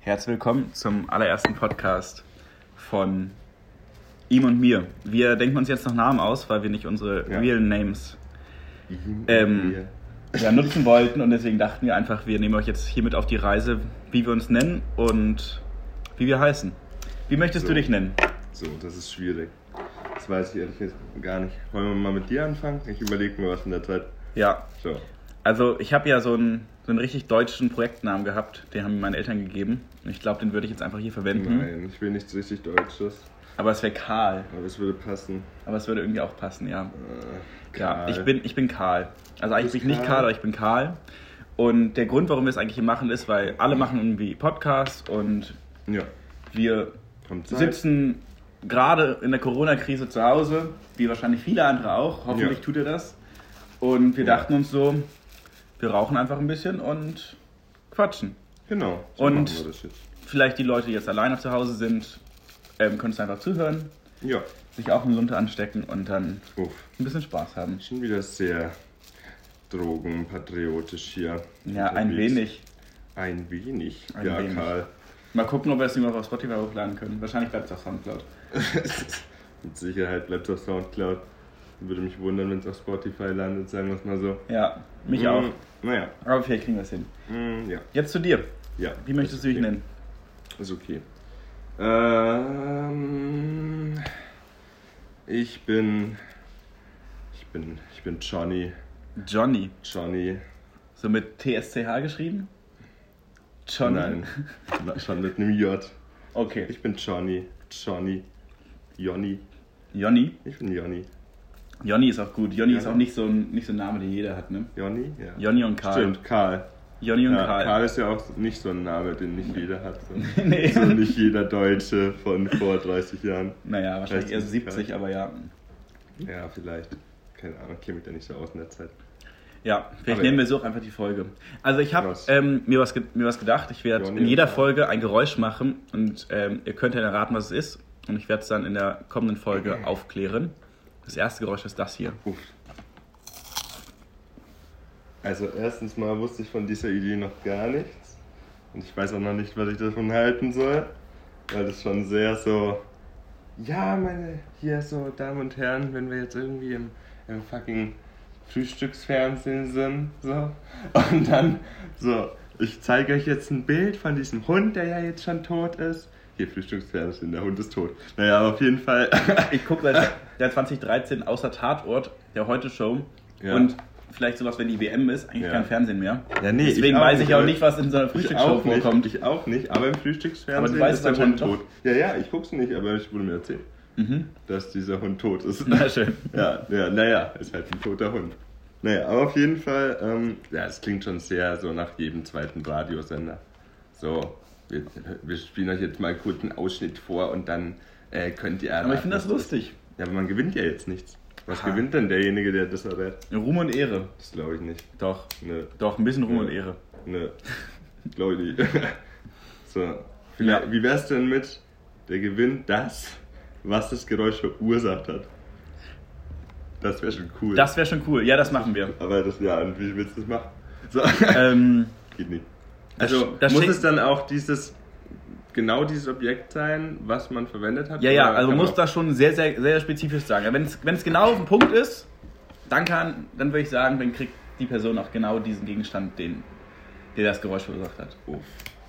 Herzlich willkommen zum allerersten Podcast von ihm und mir. Wir denken uns jetzt noch Namen aus, weil wir nicht unsere Ja. real Names. Ähm, ja, nutzen wollten und deswegen dachten wir einfach, wir nehmen euch jetzt hiermit auf die Reise, wie wir uns nennen und wie wir heißen. Wie möchtest du So. dich nennen? So, das ist schwierig. Das weiß ich ehrlich gesagt gar nicht. Wollen wir mal mit dir anfangen? Ich überlege mir was in der Zeit. Ja, So. also ich habe ja so so einen richtig deutschen Projektnamen gehabt, den haben mir meine Eltern gegeben. Und ich glaube, den würde ich jetzt einfach hier verwenden. Nein, ich will nichts richtig Deutsches. Aber es wäre Karl. Aber es würde passen. Aber es würde irgendwie auch passen, ja. Äh, Ja, Karl. ich bin, ich bin Karl. Also eigentlich bin ich nicht Karl? Karl, aber ich bin Karl. Und der Grund, warum wir es eigentlich hier machen, ist, weil alle machen irgendwie Podcasts und Ja. wir sitzen gerade in der Corona-Krise zu Hause, wie wahrscheinlich viele andere auch. Hoffentlich Ja. tut ihr das. Und wir Ja. dachten uns so, wir rauchen einfach ein bisschen und quatschen. Genau. So Und-. Vielleicht die Leute, die jetzt alleine zu Hause sind, ähm, können es einfach zuhören, Ja. sich auch eine Lunte anstecken und dann Uff. ein bisschen Spaß haben. Schon wieder sehr drogenpatriotisch hier. Ja, ein unterwegs. wenig. Ein wenig. Ein ja, wenig. Karl. Mal gucken, ob wir es irgendwann auf Spotify hochladen können. Wahrscheinlich bleibt es auf Soundcloud. Mit Sicherheit bleibt es auf Soundcloud. Würde mich wundern, wenn es auf Spotify landet, sagen wir es mal so. Ja, mich Mm, auch. Naja. Aber vielleicht kriegen wir es hin. Mm, ja. Jetzt zu dir. ja. Wie möchtest du dich okay. nennen? Ist okay. Ähm, ich bin. Ich bin. Ich bin Johnny. Johnny. Johnny. So mit TSCH geschrieben? Johnny. Nein. Schon mit einem J. Okay. Ich bin Johnny. Johnny. Jonny. Jonny. Ich bin Jonny. Jonny ist auch gut. Jonny Ja, ist auch nicht so, ein, nicht so ein Name, den jeder hat, ne? Jonny? Ja. Jonny und Karl. Stimmt, Karl. Jonny und Ja, Karl. Karl ist ja auch nicht so ein Name, den nicht jeder hat. So, Nee. so nicht jeder Deutsche von vor 30 Jahren. Naja, wahrscheinlich eher du, 70, Karl? aber ja. Ja, vielleicht. Keine Ahnung, kenne mich da nicht so aus in der Zeit. Ja, vielleicht Aber nehmen ja. wir so auch einfach die Folge. Also ich habe ähm, mir, was mir was gedacht. Ich werde in jeder. Folge ein Geräusch machen und ähm, ihr könnt ja erraten, was es ist. Und ich werde es dann in der kommenden Folge aufklären. Das erste Geräusch ist das hier. Uff. Also erstens mal wusste ich von dieser Idee noch gar nichts. Und ich weiß auch noch nicht, was ich davon halten soll. Weil das schon sehr so. Ja, meine hier so Damen und Herren, wenn wir jetzt irgendwie im, im fucking Frühstücksfernsehen sind, so. Und dann so, ich zeige euch jetzt ein Bild von diesem Hund, der ja jetzt schon tot ist. Hier Frühstücksfernsehen, der Hund ist tot. Naja, aber auf jeden Fall. Ich gucke seit der 2013 außer Tatort, der Heute-Show. Ja. Und vielleicht sowas, wenn die WM ist, eigentlich Ja. kein Fernsehen mehr. Ja, nee, Deswegen ich weiß ich auch nicht, was in so einer Frühstücksshow vorkommt. ich auch nicht, aber im Frühstücksfernsehen Aber du weißt ist der Hund tot. Ja, ja, ich guck's nicht, aber ich wurde mir erzählt, Mhm. dass dieser Hund tot ist. Na schön. Ja, ja, naja, ist halt ein toter Hund. Naja, aber auf jeden Fall, ähm, ja, es klingt schon sehr so nach jedem zweiten Radiosender. So, wir, wir spielen euch jetzt mal kurz einen Ausschnitt vor und dann äh, könnt ihr Aber ich finde das erraten, lustig. ist. Ja, aber man gewinnt ja jetzt nichts. Was Aha. gewinnt denn derjenige, der das errät? Ruhm und Ehre. Das glaube ich nicht. Doch. Nö. Doch, ein bisschen Ruhm Ja. und Ehre. Ne, glaube ich nicht. so, vielleicht, Ja. wie wär's denn mit, der gewinnt das, was das Geräusch verursacht hat? Das wäre schon cool. Das wäre schon cool. Ja, das machen wir. Aber das, ja, und wie willst du das machen? So, ähm, geht nicht. Also, das muss es dann auch dieses, genau dieses Objekt sein, was man verwendet hat? ja, ja, also muss das schon sehr, sehr, sehr spezifisch sagen. Wenn es genau auf den Punkt ist, dann kann, dann würde ich sagen, dann kriegt die Person auch genau diesen Gegenstand, den, der das Geräusch verursacht hat. Uff,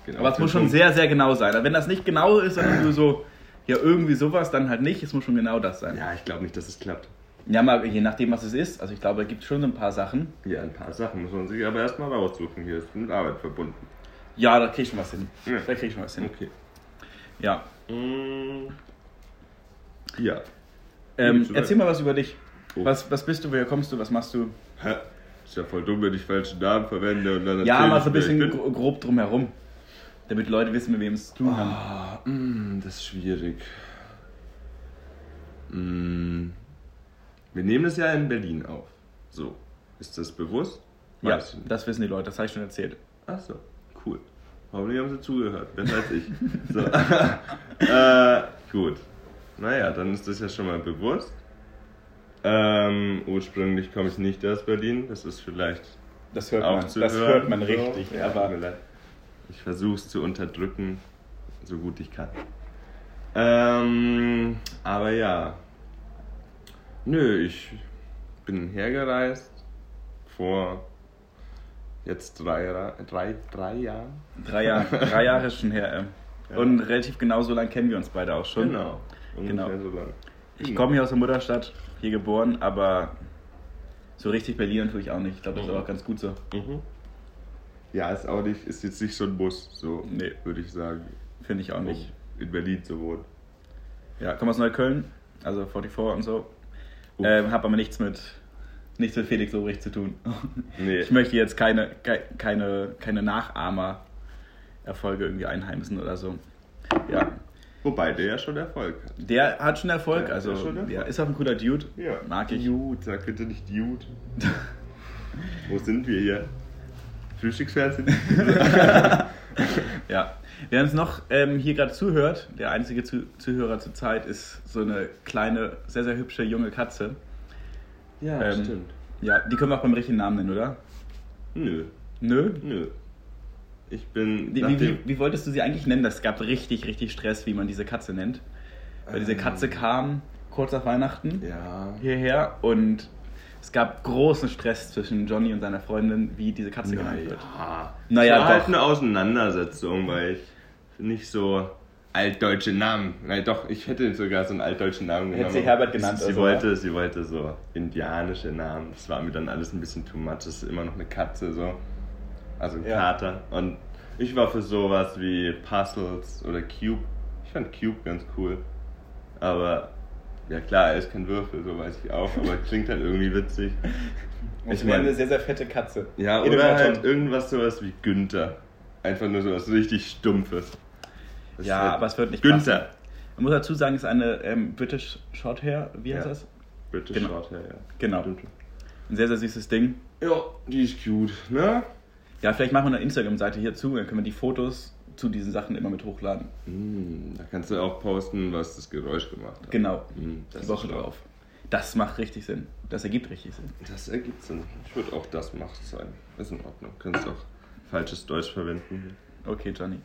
genau. Aber es muss schon sehr, sehr genau sein. Also Wenn das nicht genau ist, sondern nur so, ja, irgendwie sowas, dann halt nicht. Es muss schon genau das sein. Ja, ich glaube nicht, dass es klappt. Ja, mal je nachdem, was es ist. Also ich glaube, da gibt es schon so ein paar Sachen. Ja, ein paar Sachen muss man sich aber erstmal raussuchen. Hier ist mit Arbeit verbunden. Ja, da krieg ich schon was hin. Ja. Da krieg ich schon was hin. Okay. Ja. Mm, Ja. Ähm, Gibt's erzähl mal was über dich. Oh. Was, was bist du, woher kommst du, was machst du? Hä? Ist ja voll dumm, wenn ich falschen Namen verwende und dann Ja, mal so ein bisschen grob drumherum. Damit Leute wissen, mit wem es zu tun haben. Ah, mm, das ist schwierig. Mm, wir nehmen es ja in Berlin auf. So. Ist das bewusst? Ja, Weiß nicht. das wissen die Leute, das habe ich schon erzählt. Ach so, cool. Hoffentlich haben sie zugehört, besser als ich. So. äh, gut. Naja, dann ist das ja schon mal bewusst. Ähm, ursprünglich komme ich nicht aus Berlin, das ist vielleicht Das hört auch man, das hört man So. richtig. Ja, aber. Ich versuche es zu unterdrücken, so gut ich kann. Ähm, aber ja. Nö, ich bin hergereist vor jetzt drei, drei, drei Jahren. Drei, Jahr, drei Jahre ist schon her. Ähm. Ja. Und relativ genau so lange kennen wir uns beide auch schon. Genau. Ungefähr Genau. so lang. Ich komme hier aus der Mutterstadt, hier geboren, aber so richtig Berlin tue ich auch nicht. Ich glaube, das ist auch ganz gut so. Mhm. Ja, ist auch nicht, ist jetzt nicht so ein Muss, so Nee. würde ich sagen, Finde ich auch um nicht. in Berlin zu wohnen. Ja, komme aus Neukölln, also 44 und so. Ähm, hab aber nichts mit, nichts mit Felix Lobrecht zu tun. Nee. Ich möchte jetzt keine, kei- keine, keine Nachahmer-Erfolge irgendwie einheimsen oder so. Ja, Wobei der ja schon Erfolg hat. der hat schon Erfolg, Der also schon Erfolg. der ist auch ein cooler Dude. Ja. Mag ich. Dude, sag bitte nicht Dude. Wo sind wir hier? Frühstücksfernsehen? Ja. Wer uns noch ähm, hier gerade zuhört, der einzige Zu Zuhörer zur Zeit ist so eine kleine, sehr, sehr hübsche junge Katze. Ja, Ähm, stimmt. Ja, die können wir auch beim richtigen Namen nennen, oder? Nö, Nö? nö. Ich bin. Wie, wie, wie, wie wolltest du sie eigentlich nennen? Es gab richtig, richtig Stress, wie man diese Katze nennt. Weil diese Ähm. Katze kam kurz nach Weihnachten Ja. hierher und es gab großen Stress zwischen Johnny und seiner Freundin, wie diese Katze genannt wird. Naja. Naja, es war halt doch. eine Auseinandersetzung, weil ich nicht so altdeutsche Namen. Nein, doch, ich hätte sogar so einen altdeutschen Namen Hätte genommen. sie Herbert genannt Sie, sie, so, wollte, sie wollte so indianische Namen. Das war mir dann alles ein bisschen too much. Das ist immer noch eine Katze so. Also ein Ja. Kater. Und ich war für sowas wie Puzzles oder Cube. Ich fand Cube ganz cool. Aber ja klar, er ist kein Würfel, so weiß ich auch. Aber klingt halt irgendwie witzig. Und Ich sie war mein- eine sehr, sehr fette Katze. Ja, In oder halt irgendwas sowas wie Günther. Einfach nur sowas richtig Stumpfes. Das Ja, halt aber es wird nicht Günther. passen. Man muss dazu sagen, es ist eine ähm, British Shorthair, wie heißt Ja. das? British Genau. Shorthair, ja. Genau. Ein sehr, sehr süßes Ding. Ja, die ist cute, ne? Ja, vielleicht machen wir eine Instagram-Seite hierzu, dann können wir die Fotos zu diesen Sachen immer mit hochladen. Hm, da kannst du auch posten, was das Geräusch gemacht hat. Genau, das die Woche drauf. Das macht richtig Sinn. Das ergibt richtig Sinn. Das ergibt Sinn. Ich würde auch das macht sein. Ist in Ordnung. Kannst auch falsches Deutsch verwenden. Okay, Johnny.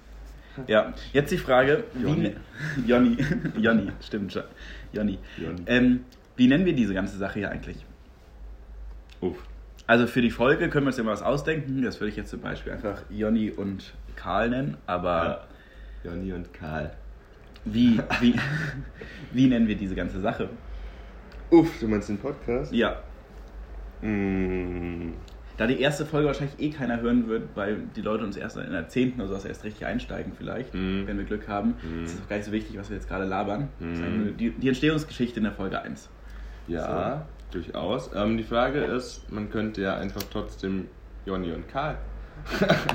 Ja, jetzt die Frage. Jonny. Wie, Jonny. Jonny, stimmt schon. Jonny. Jonny. Ähm, wie nennen wir diese ganze Sache hier eigentlich? Uff. Also für die Folge können wir uns ja mal was ausdenken. Das würde ich jetzt zum Beispiel einfach Jonny und Karl nennen. Aber Ja. Jonny und Karl. wie, wie, wie nennen wir diese ganze Sache? Uff, du meinst den Podcast? Ja, Hm, Da die erste Folge wahrscheinlich eh keiner hören wird, weil die Leute uns erst in der 10. oder so erst richtig einsteigen vielleicht, Mhm. wenn wir Glück haben. Mhm. Das ist auch gar nicht so wichtig, was wir jetzt gerade labern. Mhm. die, die Entstehungsgeschichte in der Folge 1. ja, durchaus. Ähm, die Frage ist, man könnte ja einfach trotzdem Jonny und Karl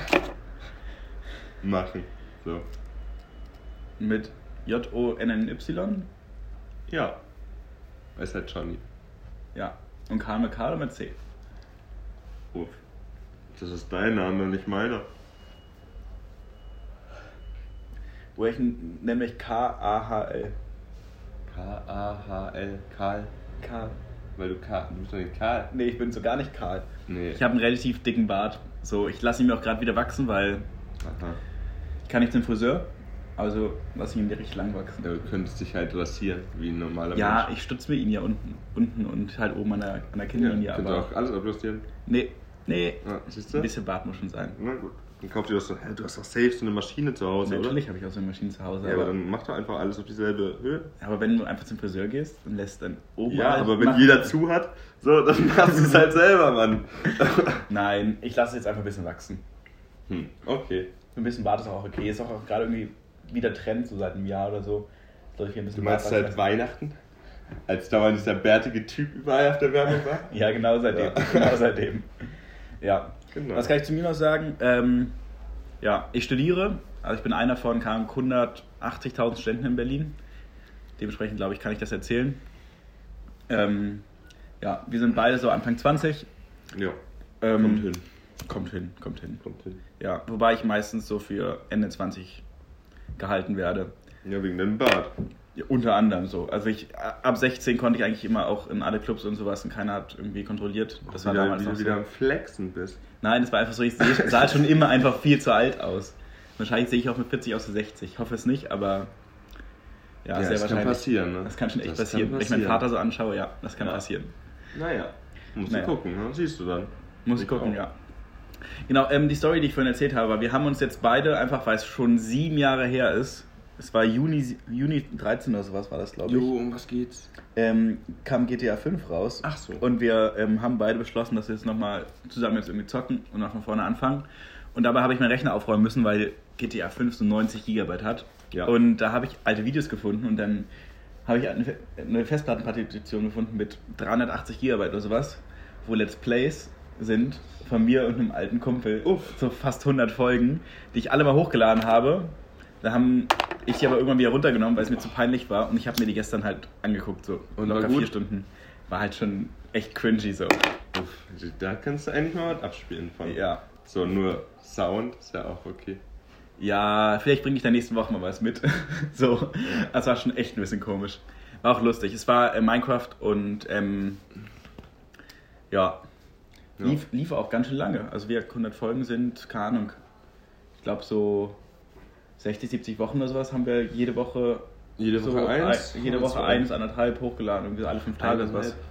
machen. So. Mit J-O-N-N-Y. Ja. Ist halt Johnny. Ja. Und Karl mit K oder mit C? Das ist dein Name, nicht meiner. Wo ich n- nenne mich K-A-H-L. K-A-H-L. Karl. Karl. Weil du Karl. Du bist doch nicht Karl. Nee, ich bin so gar nicht Karl. Nee. Ich habe einen relativ dicken Bart. So, ich lasse ihn mir auch gerade wieder wachsen, weil Aha. ich kann nicht zum Friseur. Also lasse ich ihn mir richtig lang wachsen. Du könntest dich halt rasieren, wie ein normaler Ja, Mensch. ich stutze mir ihn ja unten, unten und halt oben an der, an der Kinnlinie. ja, könntest aber auch alles abrasieren. nee, nee, Ja, siehst du? ein bisschen Bart muss schon sein. Na gut. Dann kauf dir das so. Hä, du hast doch safe so eine Maschine zu Hause, Natürlich habe ich auch so eine Maschine zu Hause. Ja, aber aber, dann mach doch einfach alles auf dieselbe Höhe. aber wenn du einfach zum Friseur gehst und lässt dann oben. Ja, aber wenn machen- jeder zu hat, so, dann machst du es halt selber, Mann. Nein, ich lasse es jetzt einfach ein bisschen wachsen. hm, okay. Ein bisschen Bart ist auch okay. Ist auch gerade irgendwie wieder Trend, so seit einem Jahr oder so. Dass ich hier ein bisschen Du meinst Bart seit Weihnachten? Als dauernd dieser bärtige Typ überall auf der Werbung war? Ja, genau seitdem. Ja. Genau seitdem. Ja. Genau. Was kann ich zu mir noch sagen? Ähm, ja, ich studiere. Also ich bin einer von kaum 180.000 Studenten in Berlin. Dementsprechend glaube ich, kann ich das erzählen. Ähm, ja, wir sind beide so Anfang 20. Ja, Ähm, kommt hin. Kommt hin, kommt hin. Kommt hin. Ja, wobei ich meistens so für Ende 20 gehalten werde. Ja, wegen deinem Bart. Ja, unter anderem so. Also ich ab 16 konnte ich eigentlich immer auch in alle Clubs und sowas und keiner hat irgendwie kontrolliert. Das war wieder, damals wie noch du wieder so. am Flexen bist. Nein, das war einfach so, ich seh- sah schon immer einfach viel zu alt aus. Wahrscheinlich sehe ich auch mit 40 aus wie 60. Ich hoffe es nicht, aber ja, Ja, sehr das kann wahrscheinlich. passieren, ne? Das kann schon echt Das kann passieren. Wenn ich meinen passieren. Vater so anschaue, ja, das kann Ja. passieren. Naja, musst Naja. du gucken, ne? siehst du dann. Muss ich Ich gucken, auch. ja. Genau, ähm, die Story, die ich vorhin erzählt habe, wir haben uns jetzt beide, einfach weil es schon sieben Jahre her ist, es war Juni, Juni 13 oder sowas war das, glaube ich, Jo, um was geht's? ähm, kam GTA 5 raus. Ach so. Und wir ähm, haben beide beschlossen, dass wir jetzt nochmal zusammen jetzt irgendwie zocken und noch von vorne anfangen. Und dabei habe ich meinen Rechner aufräumen müssen, weil GTA 5 so 90 Gigabyte hat. Ja. Und da habe ich alte Videos gefunden und dann habe ich eine, Fe- eine Festplattenpartition gefunden mit 380 Gigabyte oder sowas, wo Let's Plays sind von mir und einem alten Kumpel. Uff. So fast 100 Folgen, die ich alle mal hochgeladen habe. Da haben ich die aber irgendwann wieder runtergenommen, weil es mir zu peinlich war. Und ich habe mir die gestern halt angeguckt, so Und locker vier Stunden. War halt schon echt cringy so. Uff, da kannst du eigentlich mal was abspielen von. Ja. So, nur Sound ist ja auch okay. Ja, vielleicht bringe ich da nächste Woche mal was mit. so. Das war schon echt ein bisschen komisch. War auch lustig. Es war äh, Minecraft und ähm, ja, Ja. Lief, lief auch ganz schön lange. Also wir 100 Folgen sind, keine Ahnung, ich glaube so 60, 70 Wochen oder sowas haben wir jede Woche Jede so Woche eins? ein- jede Woche zwei? eins, anderthalb hochgeladen, irgendwie so alle fünf Tage oder sowas. Eineinhalb?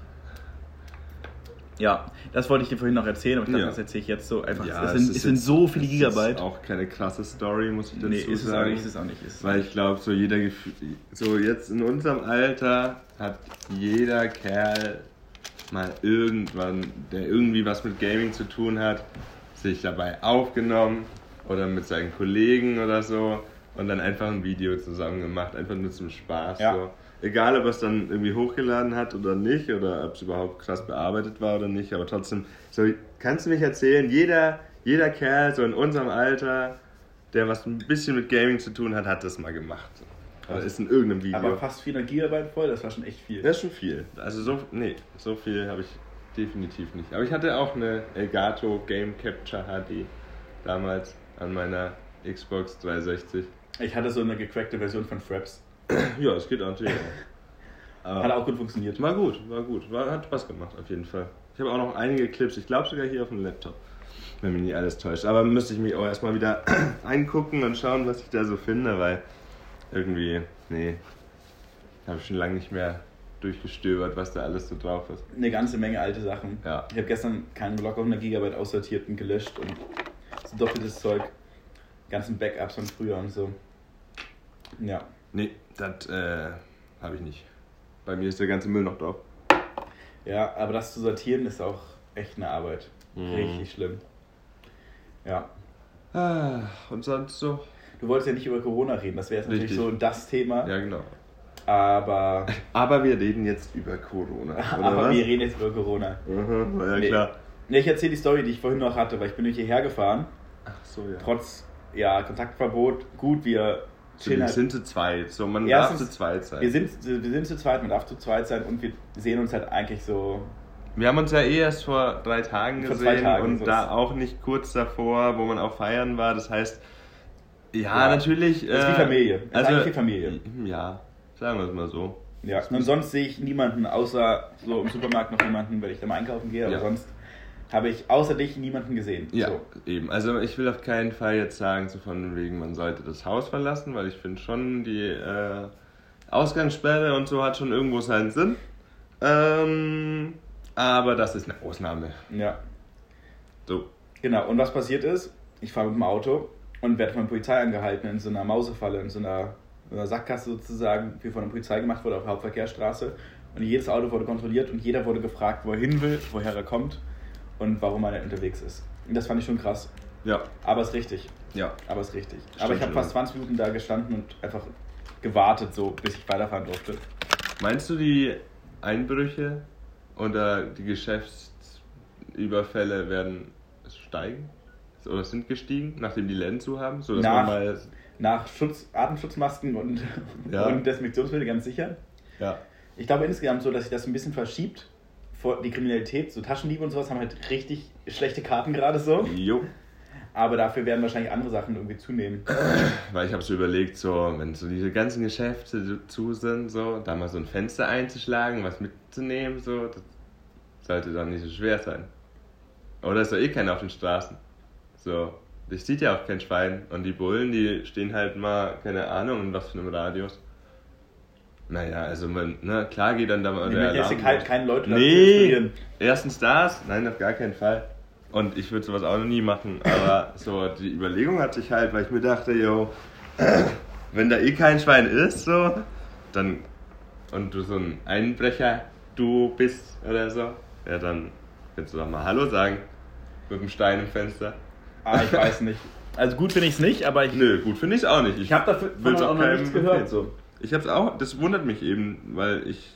Ja, das wollte ich dir vorhin noch erzählen, aber ich dachte, Ja. das erzähle ich jetzt so einfach. Ja, es sind, es sind jetzt- so viele es Gigabyte. Ist auch keine krasse Story, muss ich dazu nee, ist es auch sagen. nicht, ist es auch nicht. Ist Weil ich glaube, so jeder Gefühl, so jetzt in unserem Alter hat jeder Kerl mal irgendwann, der irgendwie was mit Gaming zu tun hat, sich dabei aufgenommen oder mit seinen Kollegen oder so und dann einfach ein Video zusammen gemacht, einfach nur zum Spaß. Ja. So. Egal, ob er es dann irgendwie hochgeladen hat oder nicht oder ob es überhaupt krass bearbeitet war oder nicht, aber trotzdem, so kannst du mich erzählen, jeder, jeder Kerl so in unserem Alter, der was ein bisschen mit Gaming zu tun hat, hat das mal gemacht. Oder ist in irgendeinem Video. aber fast 400 Gigabyte voll, das war schon echt viel. Das ist schon viel. Also so, nee, so viel habe ich definitiv nicht. Aber ich hatte auch eine Elgato Game Capture HD damals an meiner Xbox 360. Ich hatte so eine gecrackte Version von Fraps. Ja, es geht natürlich auch. Hat auch gut funktioniert. war gut, war gut. War, hat Spaß gemacht, auf jeden Fall. Ich habe auch noch einige Clips, ich glaube sogar hier auf dem Laptop. Wenn mich nicht alles täuscht. Aber müsste ich mich auch erstmal wieder eingucken und schauen, was ich da so finde, weil irgendwie, nee, habe ich schon lange nicht mehr durchgestöbert, was da alles so drauf ist. Eine ganze Menge alte Sachen. Ja. Ich habe gestern keinen locker 100 Gigabyte aussortiert und gelöscht und so doppeltes Zeug. Ganzen Backups von früher und so. Ja. Nee, das äh, habe ich nicht. Bei mir ist der ganze Müll noch drauf. Ja, aber das zu sortieren ist auch echt eine Arbeit. Mhm. Richtig schlimm. Ja. Ah, und sonst so? Du wolltest ja nicht über Corona reden, das wäre jetzt natürlich Richtig. so das Thema. Ja, genau. Aber, Aber wir reden jetzt über Corona. Aber was? wir reden jetzt über Corona. Mhm, ja, klar. Nee, ich erzähle die Story, die ich vorhin noch hatte, weil ich bin durch hierher gefahren. Ach so, ja. Trotz ja, Kontaktverbot. Gut, wir chillen wir halt. sind zu zweit. So, man Erstens, darf zu zweit sein. Wir sind, wir sind zu zweit, man darf zu zweit sein und wir sehen uns halt eigentlich so. Wir haben uns ja eh erst vor drei Tagen Vor gesehen Tagen, und da auch nicht kurz davor, wo man auch feiern war. Das heißt, ja, Ja, natürlich. ist wie Familie. Ist also, eigentlich wie Familie. Ja, sagen wir es mal so. Ja, und sonst sehe ich niemanden, außer so im Supermarkt noch jemanden, weil ich da mal einkaufen gehe, aber Ja. sonst habe ich außer dich niemanden gesehen. Ja, So. eben. Also ich will auf keinen Fall jetzt sagen, so von wegen, man sollte das Haus verlassen, weil ich finde schon, die äh, Ausgangssperre und so hat schon irgendwo seinen Sinn. Ähm, aber das ist eine Ausnahme. ja, So. genau. Und was passiert ist, ich fahre mit dem Auto und werde von der Polizei angehalten in so einer Mausefalle, in so einer, in einer Sackgasse sozusagen, wie von der Polizei gemacht wurde auf der Hauptverkehrsstraße. Und jedes Auto wurde kontrolliert und jeder wurde gefragt, wo er hin will, woher er kommt und warum er unterwegs ist. Und das fand ich schon krass. Ja, Aber ist richtig. ja. Aber ist richtig. Stimmt Aber ich habe fast 20 Minuten da gestanden und einfach gewartet, so bis ich weiterfahren durfte. Meinst du, die Einbrüche oder die Geschäftsüberfälle werden steigen? Oder sind gestiegen, nachdem die Läden zu haben? So, dass Nach- man mal. Nach Schutz, Atemschutzmasken und, Ja. und Desinfektionsmittel ganz sicher. Ja. Ich glaube insgesamt so, dass sich das ein bisschen verschiebt. Vor die Kriminalität, so Taschendiebe und sowas haben halt richtig schlechte Karten gerade so. Jo. Aber dafür werden wahrscheinlich andere Sachen irgendwie zunehmen. Weil ich habe so überlegt, so, wenn so diese ganzen Geschäfte zu sind, so, da mal so ein Fenster einzuschlagen, was mitzunehmen, so, das sollte dann nicht so schwer sein. Oder ist doch eh keiner auf den Straßen. So, das sieht ja auch kein Schwein. Und die Bullen, die stehen halt mal, keine Ahnung, in was für einem Radius. Naja, also man, na klar geht dann da mal Nee, der jetzt kein, los. keine Leute Nee, erstens das, nein, auf gar keinen Fall. Und ich würde sowas auch noch nie machen, aber so die Überlegung hatte ich halt, weil ich mir dachte, yo, wenn da eh kein Schwein ist, so, dann, und du so ein Einbrecher, du bist oder so, ja, dann kannst du doch mal Hallo sagen, mit dem Stein im Fenster. Ah, ich weiß nicht. Also gut finde ich es nicht, aber ich, Nö, gut finde ich auch nicht. ich habe dafür auch noch nichts gehört. So. Ich hab's auch, das wundert mich eben, weil ich.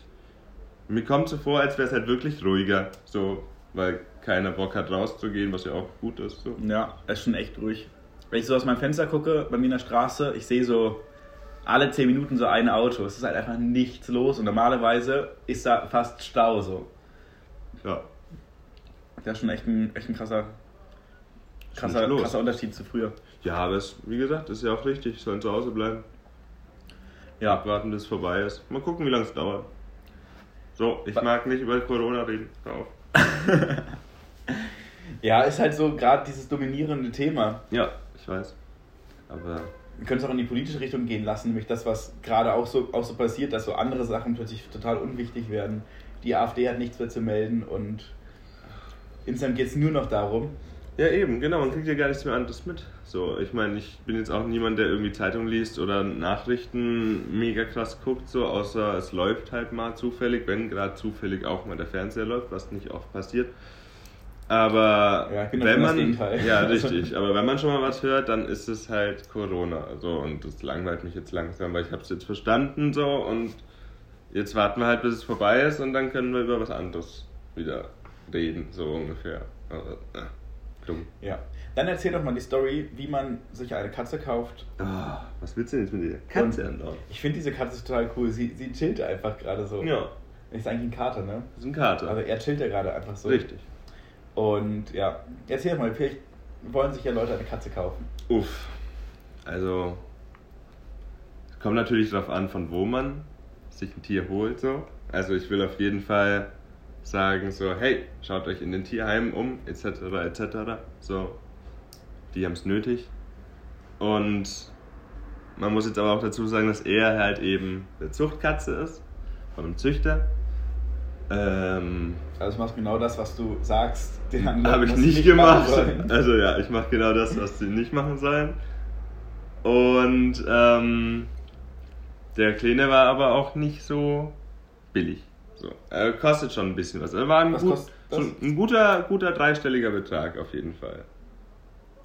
Mir kommt so vor, als wäre es halt wirklich ruhiger. So, weil keiner Bock hat rauszugehen, was ja auch gut ist. So. Ja, ist schon echt ruhig. Wenn ich so aus meinem Fenster gucke, bei mir in der Straße, ich sehe so alle 10 Minuten so ein Auto. Es ist halt einfach nichts los und normalerweise ist da fast Stau so. Ja. Das ist schon echt ein, echt ein krasser, krasser, krasser Unterschied zu früher. Ja, aber es, wie gesagt, ist ja auch richtig. Sollen zu Hause bleiben. Ja, Abwarten, bis es vorbei ist. Mal gucken, wie lange es dauert. So, ich mag nicht über Corona reden. Hör auf. ja ist halt so gerade dieses dominierende Thema. Ja, ich weiß. Aber Wir können es auch in die politische Richtung gehen lassen, nämlich das, was gerade auch so, auch so passiert, dass so andere Sachen plötzlich total unwichtig werden. Die AfD hat nichts mehr zu melden und insgesamt geht es nur noch darum. Ja, eben, genau, man kriegt ja gar nichts mehr anderes mit. So, ich meine, ich bin jetzt auch niemand, der irgendwie Zeitung liest oder Nachrichten mega krass guckt, so, außer es läuft halt mal zufällig, wenn gerade zufällig auch mal der Fernseher läuft, was nicht oft passiert. Aber Ja, bin wenn man. Ja, richtig. Aber wenn man schon mal was hört, dann ist es halt Corona. So, und das langweilt mich jetzt langsam, weil ich habe es jetzt verstanden so und jetzt warten wir halt, bis es vorbei ist und dann können wir über was anderes wieder reden, so ungefähr. Aber, äh, dumm. Ja. Dann erzähl doch mal die Story, wie man sich eine Katze kauft. Ah, was willst du denn jetzt mit der Katze andauern? Ich finde diese Katze total cool. Sie, sie chillt einfach gerade so. Ja, Ist eigentlich ein Kater, ne? das ist ein Kater. Also er chillt ja gerade einfach so. Richtig. Und ja, erzähl doch mal, vielleicht wollen sich ja Leute eine Katze kaufen. Uff. Also, es kommt natürlich darauf an, von wo man sich ein Tier holt, so. Also, ich will auf jeden Fall sagen, so, hey, schaut euch in den Tierheimen um, etc., etc. So, die haben es nötig. Und man muss jetzt aber auch dazu sagen, dass er halt eben eine Zuchtkatze ist, von einem Züchter. Ähm, Also machst genau das, was du sagst. Den anderen Habe ich nicht gemacht. Also ja, ich mache genau das, was sie nicht machen sollen. Und ähm, der Kleine war aber auch nicht so billig. So, er kostet schon ein bisschen was. Er war ein, Was gut, das? schon ein guter, guter dreistelliger Betrag auf jeden Fall.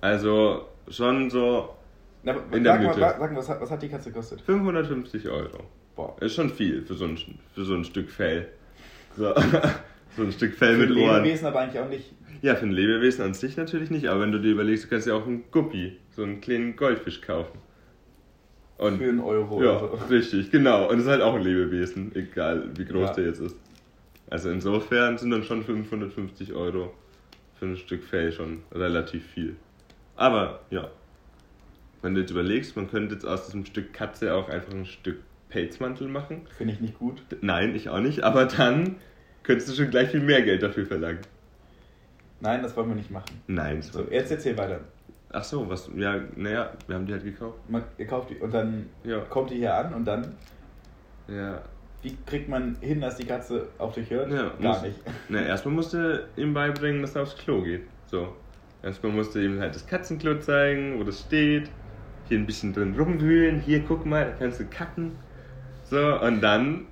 Also schon so Na, In der sag mal, Mitte. sag mal was, hat, was hat die Katze gekostet? 550 Euro. Boah. Ist schon viel für so ein, für so ein Stück Fell. So, so ein Stück Fell Für mit Ohren. Lebewesen aber eigentlich auch nicht. Ja, für ein Lebewesen an sich natürlich nicht, aber wenn du dir überlegst, du kannst ja auch einen Guppi, so einen kleinen Goldfisch kaufen. Und Für einen Euro ja, oder so. richtig, genau. Und es ist halt auch ein Lebewesen, egal wie groß Ja. der jetzt ist. Also insofern sind dann schon 550 Euro für ein Stück Fell schon relativ viel. Aber ja, wenn du jetzt überlegst, man könnte jetzt aus diesem Stück Katze auch einfach ein Stück Pelzmantel machen. Finde ich nicht gut. Nein, ich auch nicht, aber dann könntest du schon gleich viel mehr Geld dafür verlangen. Nein, das wollen wir nicht machen. Nein, So, jetzt erzähl weiter. Ach so, was? Ja, naja, wir haben die halt gekauft. Man, ihr kauft die und dann Ja. kommt die hier an und dann, Ja. wie kriegt man hin, dass die Katze auf dich hört? ja Gar muss, nicht. Na, erstmal musste ihm beibringen, dass er aufs Klo geht. So. Erstmal musste ihm halt das Katzenklo zeigen, wo das steht. Hier ein bisschen drin rumwühlen. Hier, guck mal, da kannst du kacken. So, und dann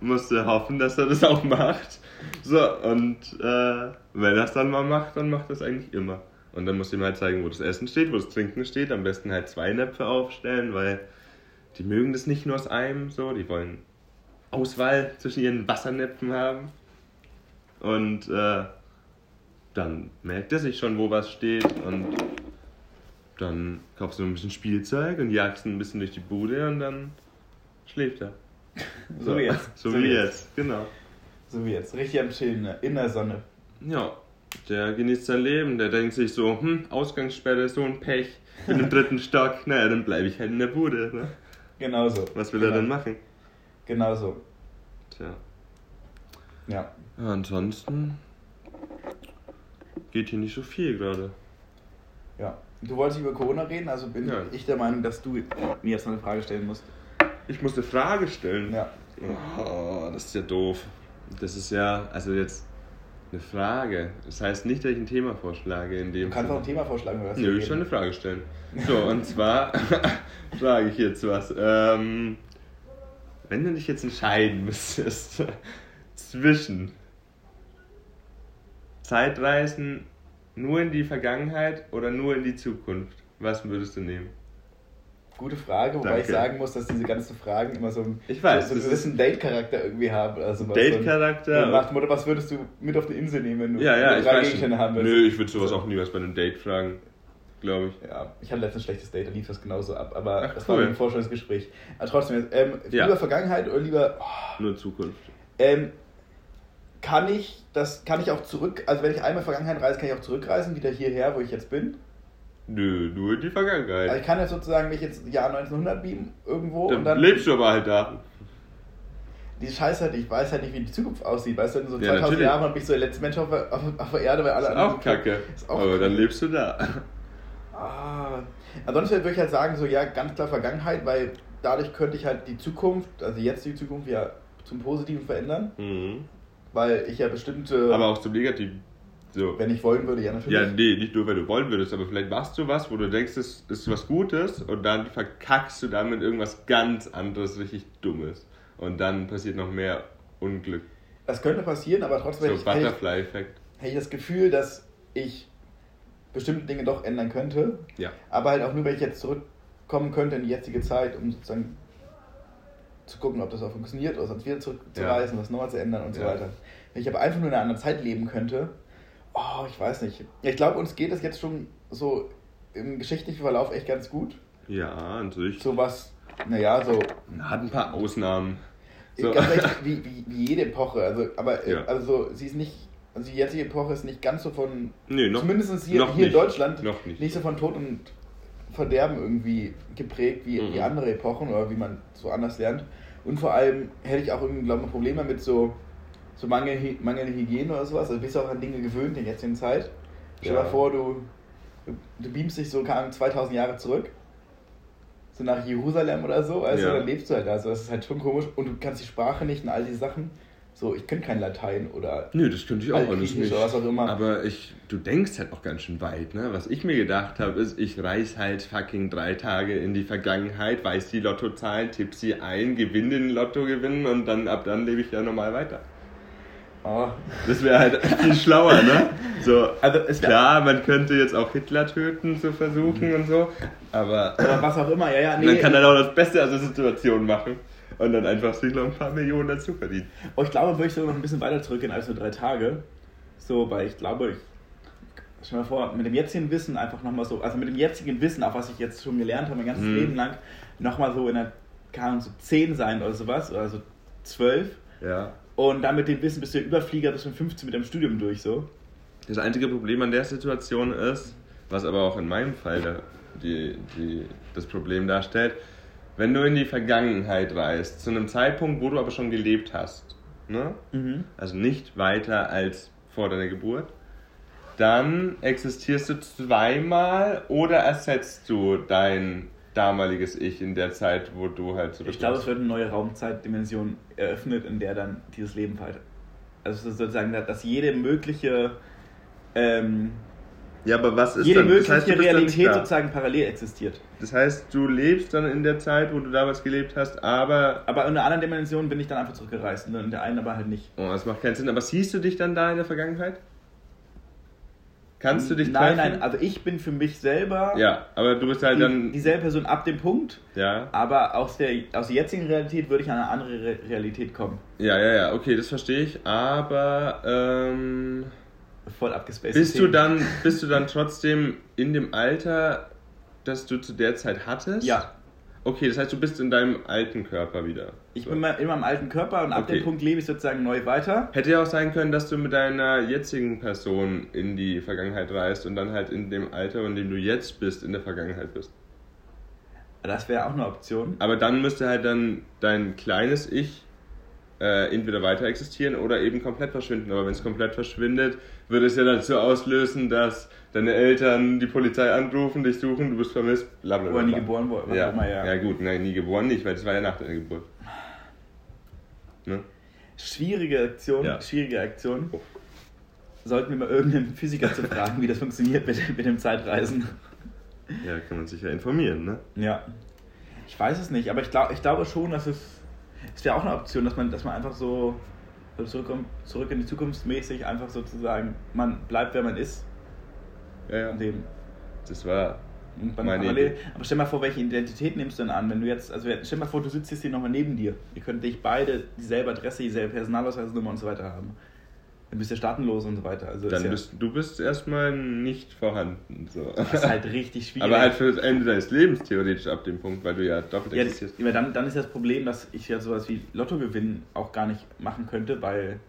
musste hoffen, dass er das auch macht. So, und äh, wenn er es dann mal macht, dann macht er es eigentlich immer. Und dann musst du ihm halt zeigen, wo das Essen steht, wo das Trinken steht. Am besten halt zwei Näpfe aufstellen, weil die mögen das nicht nur aus einem, so, die wollen Auswahl zwischen ihren Wassernäpfen haben. Und äh, dann merkt er sich schon, wo was steht und dann kaufst du ein bisschen Spielzeug und jagst ihn ein bisschen durch die Bude und dann schläft er. So wie jetzt. So, wie jetzt, genau. So wie jetzt. Richtig am Chillen, ne? in der Sonne. Ja, der genießt sein Leben, der denkt sich so, hm, Ausgangssperre, so ein Pech, bin im dritten Stock, naja, dann bleibe ich halt in der Bude. Ne? Genauso. Was will genau. er denn machen? Genauso. Tja. Ja. Ja, ansonsten geht hier nicht so viel gerade. Ja. du wolltest über Corona reden, also bin Ja. ich der Meinung, dass du mir jetzt eine Frage stellen musst. Ich muss eine Frage stellen. Ja. Oh, das ist ja doof. Das ist ja, also jetzt eine Frage. Das heißt nicht, dass ich ein Thema vorschlage in dem Du kannst auch ein Sinne. Thema vorschlagen, was Nö, ich reden. eine Frage stellen. So, und zwar frage ich jetzt was. Ähm, wenn du dich jetzt entscheiden müsstest zwischen Zeitreisen nur in die Vergangenheit oder nur in die Zukunft, was würdest du nehmen? Gute Frage, wobei ich Danke. sagen muss, dass diese ganzen Fragen immer so einen, Ich weiß, so, einen gewissen Date-Charakter irgendwie haben. Also Date-Charakter? So nach dem Motto, was würdest du mit auf die Insel nehmen, wenn du Ja, ja, ich drei. Gegenstände haben willst? Nö, ich würde sowas auch nie was bei einem Date fragen, glaube ich. Ja, ich hatte letztens ein schlechtes Date, da lief das genauso ab, aber Ach, das cool. war ein Vorstellungsgespräch. Aber trotzdem, ähm, Ja. lieber Vergangenheit oder lieber, oh, Nur Zukunft. ähm, kann ich, das kann ich auch zurück, also wenn ich einmal Vergangenheit reise, kann ich auch zurückreisen, wieder hierher, wo ich jetzt bin. Nö, nur in die Vergangenheit. Also ich kann jetzt sozusagen mich jetzt Jahr 1900 beamen irgendwo dann, und dann lebst du aber halt da. die Scheiße halt, ich weiß halt nicht, wie die Zukunft aussieht. Weißt du, in so Ja, 2000 natürlich. Jahren bin ich so der letzte Mensch auf, der- auf, auf der Erde, weil alle Ist anderen auch kacke. Ist auch aber dann kacke. lebst du da. Ah, ansonsten würde ich halt sagen, so ja, ganz klar Vergangenheit, weil dadurch könnte ich halt die Zukunft, also jetzt die Zukunft ja zum Positiven verändern, Mhm. weil ich ja bestimmte, Aber auch zum Negativen. So. wenn ich wollen würde, ja natürlich. Ja, nee, nicht nur, wenn du wollen würdest, aber vielleicht machst du was, wo du denkst, es ist was Gutes und dann verkackst du damit irgendwas ganz anderes, richtig Dummes. Und dann passiert noch mehr Unglück. Das könnte passieren, aber trotzdem So hätte, ich, hätte, ich, das Gefühl, dass ich bestimmte Dinge doch ändern könnte, Ja. aber halt auch nur, wenn ich jetzt zurückkommen könnte in die jetzige Zeit, um sozusagen zu gucken, ob das auch funktioniert oder sonst wieder zurückzureisen, was nochmal zu ändern und so Ja. weiter. Wenn ich aber einfach nur in einer anderen Zeit leben könnte, oh, ich weiß nicht. Ich glaube, uns geht es jetzt schon so im geschichtlichen Verlauf echt ganz gut. Ja, sich. So was, naja, so Hat ein paar Ausnahmen. So. ganz ehrlich, wie, wie, wie jede Epoche. Also, aber äh, Ja. also sie ist nicht, also die jetzige Epoche ist nicht ganz so von, Nee, noch, zumindest hier, hier in. Deutschland, nicht. nicht so von Tod und Verderben irgendwie geprägt wie, Mhm. wie andere Epochen oder wie man so anders lernt. Und vor allem hätte ich auch irgendwie, glaube ich, Probleme mit so, so Mangel, mangelnde Hygiene oder sowas. Also bist du auch an Dinge gewöhnt in der jetzigen Zeit. Stell dir Ja. mal vor, du, du, du beamst dich so keine Ahnung, 2000 Jahre zurück. So nach Jerusalem oder so. Also Ja. dann lebst du halt da. Also das ist halt schon komisch. Und du kannst die Sprache nicht und all diese Sachen. So, ich könnte kein Latein oder Nö, das könnte ich auch alles nicht. oder was auch immer. Aber ich, du denkst halt auch ganz schön weit, ne? Was ich mir gedacht habe, ist, ich reise halt fucking drei Tage in die Vergangenheit, weiß die Lottozahlen, tipp sie ein, gewinne den Lotto gewinnen und dann ab dann lebe ich ja normal weiter. Oh. Das wäre halt viel schlauer, ne? So, Also klar, man könnte jetzt auch Hitler töten, zu versuchen und so, aber Oder was auch immer, ja, ja, nee. man kann dann auch das Beste aus der Situation machen und dann einfach sich noch ein paar Millionen dazu verdienen. Oh, ich glaube, würde ich sogar noch ein bisschen weiter zurückgehen als nur drei Tage. So, weil ich glaube, ich. Stell mal vor, mit dem jetzigen Wissen einfach nochmal so, also mit dem jetzigen Wissen, auch was ich jetzt schon gelernt habe, mein ganzes Mhm. Leben lang, nochmal so in der, keine Ahnung, so 10 sein oder sowas, oder so 12. Ja. Und dann mit dem Wissen bist du ja Überflieger bis mit 15 mit dem Studium durch, so. Das einzige Problem an der Situation ist, was aber auch in meinem Fall da, die, die, das Problem darstellt, wenn du in die Vergangenheit reist, zu einem Zeitpunkt, wo du aber schon gelebt hast, ne? Mhm. also nicht weiter als vor deiner Geburt, dann existierst du zweimal oder ersetzt du dein damaliges Ich in der Zeit, wo du halt zurück Ich glaube, es wird eine neue Raumzeitdimension eröffnet, in der dann dieses Leben weiter. Also sozusagen, dass jede mögliche, ähm, Ja, aber was ist jede dann? mögliche das heißt, Realität da. sozusagen parallel existiert. Das heißt, du lebst dann in der Zeit, wo du damals gelebt hast, aber. Aber in einer anderen Dimension bin ich dann einfach zurückgereist, ne? in der einen aber halt nicht. Oh, das macht keinen Sinn. Aber siehst du dich dann da in der Vergangenheit? Kannst du dich Nein, treffen? nein, also ich bin für mich selber Ja, aber du bist halt die, dann. dieselbe Person ab dem Punkt, Ja, aber aus der, aus der jetzigen Realität würde ich an eine andere Re Realität kommen. ja, ja, ja, okay, das verstehe ich. Aber ähm, Voll abgespaced. bist du dann, bist du dann trotzdem in dem Alter, das du zu der Zeit hattest? Ja. Okay, das heißt, du bist in deinem alten Körper wieder. Ich So. bin mal in meinem alten Körper und ab Okay. dem Punkt lebe ich sozusagen neu weiter. Hätte ja auch sein können, dass du mit deiner jetzigen Person in die Vergangenheit reist und dann halt in dem Alter, in dem du jetzt bist, in der Vergangenheit bist. Das wäre auch eine Option. Aber dann müsste halt dann dein kleines Ich äh, entweder weiter existieren oder eben komplett verschwinden. Aber wenn es komplett verschwindet, würde es ja dazu auslösen, dass deine Eltern die Polizei anrufen, dich suchen, du bist vermisst, bla bla bla. Oder nie geboren wurde. Ja, Immer, ja. ja gut, nein, nie geboren nicht, weil das war ja nach deiner Geburt. Ne? Schwierige Aktion, Ja. schwierige Aktion. Sollten wir mal irgendeinen Physiker zu fragen, wie das funktioniert mit, mit dem Zeitreisen. Ja, kann man sich ja informieren, ne? Ja. Ich weiß es nicht, aber ich, glaub, ich glaube schon, dass es. Es wäre auch eine Option, dass man, dass man einfach so zurückkommt, zurück in die Zukunft mäßig einfach sozusagen, man bleibt, wer man ist. Ja, ja. Dem, Das war parallel, Idee. aber stell mal vor, welche Identität nimmst du denn an? Wenn du jetzt, also stell mal vor, du sitzt jetzt hier nochmal neben dir. Ihr könnt dich beide dieselbe Adresse, dieselbe Personalausweisnummer und so weiter haben. Dann bist du staatenlos und so weiter. Also Dann ja, bist du bist erstmal nicht vorhanden. So. das ist halt richtig schwierig. Aber halt für das Ende deines Lebens theoretisch ab dem Punkt, weil du ja doppelt Ja, existierst. aber dann, dann ist das Problem, dass ich ja sowas wie Lottogewinn auch gar nicht machen könnte, weil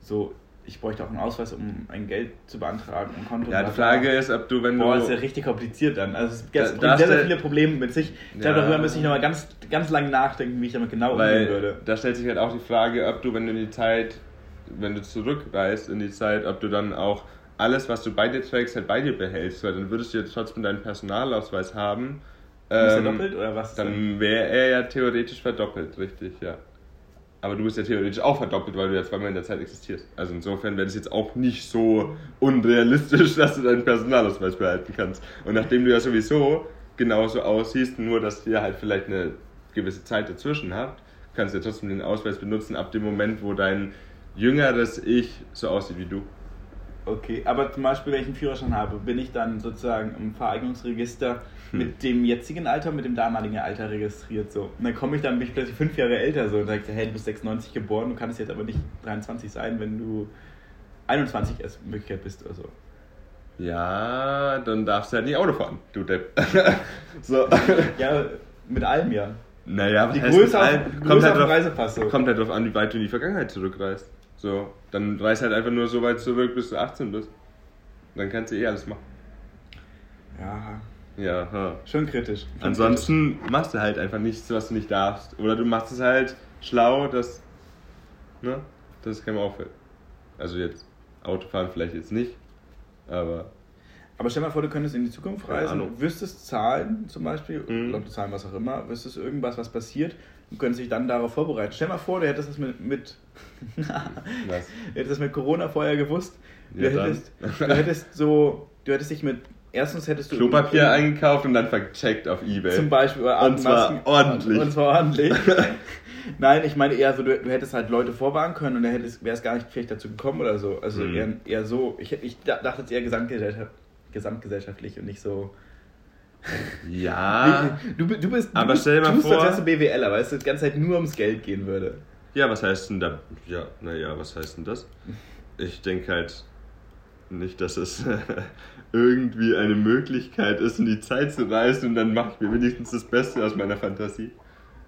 so, ich bräuchte auch einen Ausweis, um ein Geld zu beantragen, ein Konto. Ja, die. Frage ist, ob du, wenn Boah, du. das ist ja richtig kompliziert dann. Also es Da- bringt sehr, sehr viele Probleme mit sich. Ich glaube, Ja. darüber müsste ich nochmal ganz, ganz lange nachdenken, wie ich damit genau umgehen würde. Da stellt sich halt auch die Frage, ob du, wenn du in die Zeit, wenn du zurückreist in die Zeit, ob du dann auch alles, was du bei dir trägst, halt bei dir behältst, weil dann würdest du jetzt trotzdem deinen Personalausweis haben. Ist der ähm, doppelt oder was? Dann wäre er ja theoretisch verdoppelt, richtig, ja. Aber du bist ja theoretisch auch verdoppelt, weil du ja zweimal in der Zeit existierst. Also insofern wäre das jetzt auch nicht so unrealistisch, dass du deinen Personalausweis behalten kannst. Und nachdem du ja sowieso genauso aussiehst, nur dass ihr halt vielleicht eine gewisse Zeit dazwischen habt, kannst du ja trotzdem den Ausweis benutzen ab dem Moment, wo dein jüngeres Ich so aussieht wie du. Okay, aber zum Beispiel, wenn ich einen Führerschein habe, bin ich dann sozusagen im Vereignungsregister Hm. mit dem jetzigen Alter, mit dem damaligen Alter registriert so. Und dann komme ich dann, bin ich plötzlich fünf Jahre älter so und sage, hey, du bist 96 geboren, du kannst jetzt aber nicht 23 sein, wenn du 21 erst in Möglichkeit bist oder so. Ja, dann darfst du halt nicht Auto fahren, du Depp. so. Ja, mit allem ja. Naja, was Die heißt Größe auf, allem? die kommt, Größe halt drauf, Reisepass so. kommt halt drauf an, wie weit du in die Vergangenheit zurückreist. So, dann reist halt einfach nur so weit zurück, bis du 18 bist. Dann kannst du eh alles machen. Ja, Ja, ha. schon kritisch. Schon Ansonsten machst du halt einfach nichts, was du nicht darfst. Oder du machst es halt schlau, dass, ne, dass es keinem auffällt. Also jetzt, Autofahren vielleicht jetzt nicht, aber Aber stell mal vor, du könntest in die Zukunft reisen, wüsstest Zahlen zum Beispiel, Mhm. Lottozahlen, was auch immer, wüsstest irgendwas, was passiert und könntest dich dann darauf vorbereiten. Stell mal vor, du hättest das mit, mit du hättest das mit Corona vorher gewusst. Du, Ja, dann. hättest, du hättest so, du hättest dich mit, erstens hättest du Klopapier eingekauft und dann vercheckt auf Ebay. zum Beispiel oder Und zwar ordentlich. Und zwar ordentlich. Nein, ich meine eher so, du, du hättest halt Leute vorwarnen können und dann es gar nicht vielleicht dazu gekommen oder so. Also Mhm. eher, eher so. Ich, ich da- dachte jetzt eher gesamtgesellschaft, gesamtgesellschaftlich und nicht so. Ja. Du, du bist. Aber du bist, stell dir mal tust, vor- wärst du BWLer, weißt du, die ganze Zeit nur ums Geld gehen würde. Ja, was heißt denn da? Ja, naja, was heißt denn das? Ich denke halt nicht, dass es irgendwie eine Möglichkeit ist, in die Zeit zu reisen und dann mache ich mir wenigstens das Beste aus meiner Fantasie.